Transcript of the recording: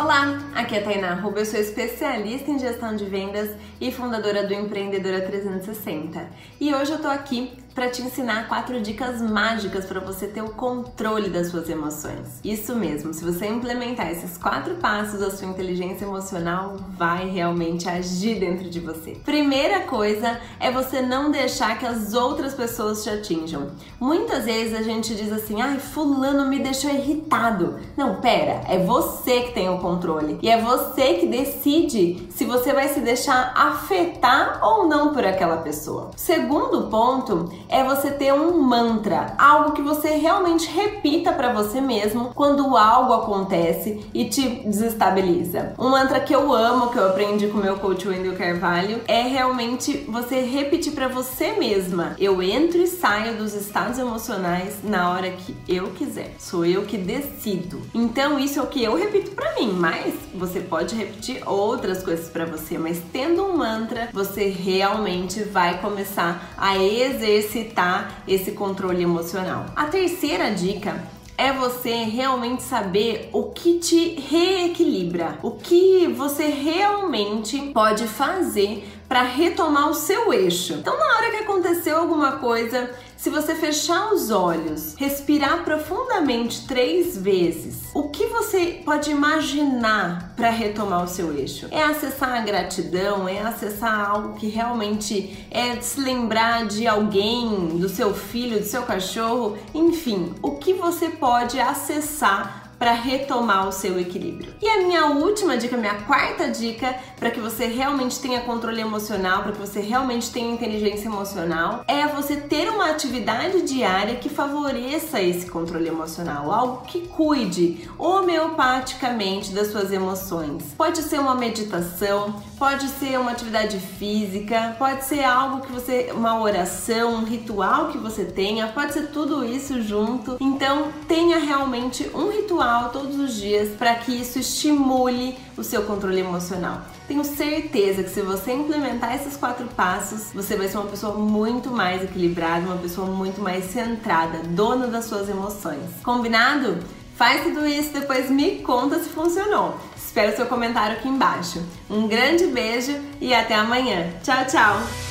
Olá, aqui é a Tainá Ruba, eu sou especialista em gestão de vendas e fundadora do Empreendedora 360. E hoje eu tô aqui para te ensinar quatro dicas mágicas para você ter o controle das suas emoções. Isso mesmo, se você implementar esses quatro passos, a sua inteligência emocional vai realmente agir dentro de você. Primeira coisa é você não deixar que as outras pessoas te atinjam. Muitas vezes a gente diz assim: ai, fulano me deixou irritado. Não, pera, é você que tem o controle e é você que decide se você vai se deixar afetar ou não por aquela pessoa. Segundo ponto é você ter um mantra, algo que você realmente repita para você mesmo quando algo acontece e te desestabiliza. Um mantra que eu amo, que eu aprendi com meu coach Wendel Carvalho, é realmente você repetir para você mesma: eu entro e saio dos estados emocionais na hora que eu quiser. Sou eu que decido. Então isso é o que eu repito para mim, mas você pode repetir outras coisas para você, mas tendo um mantra, você realmente vai começar a exercitar exercitar esse controle emocional. A terceira dica é você realmente saber o que te reequilibra, o que você realmente pode fazer para retomar o seu eixo. Então, na hora que aconteceu alguma coisa, se você fechar os olhos, respirar profundamente três vezes, o que você pode imaginar para retomar o seu eixo? É acessar a gratidão, é acessar algo que realmente é se lembrar de alguém, do seu filho, do seu cachorro, enfim, o que você pode acessar para retomar o seu equilíbrio. E a minha última dica, minha quarta dica para que você realmente tenha controle emocional, para que você realmente tenha inteligência emocional, é você ter uma atividade diária que favoreça esse controle emocional, algo que cuide homeopaticamente das suas emoções. Pode ser uma meditação, pode ser uma atividade física, pode ser algo que você, uma oração, um ritual que você tenha, pode ser tudo isso junto. Então, tenha realmente um ritual todos os dias para que isso estimule o seu controle emocional. Tenho certeza que se você implementar esses quatro passos, você vai ser uma pessoa muito mais equilibrada, uma pessoa muito mais centrada, dona das suas emoções. Combinado? Faz tudo isso, depois me conta se funcionou. Espero seu comentário aqui embaixo. Um grande beijo e até amanhã. Tchau, tchau!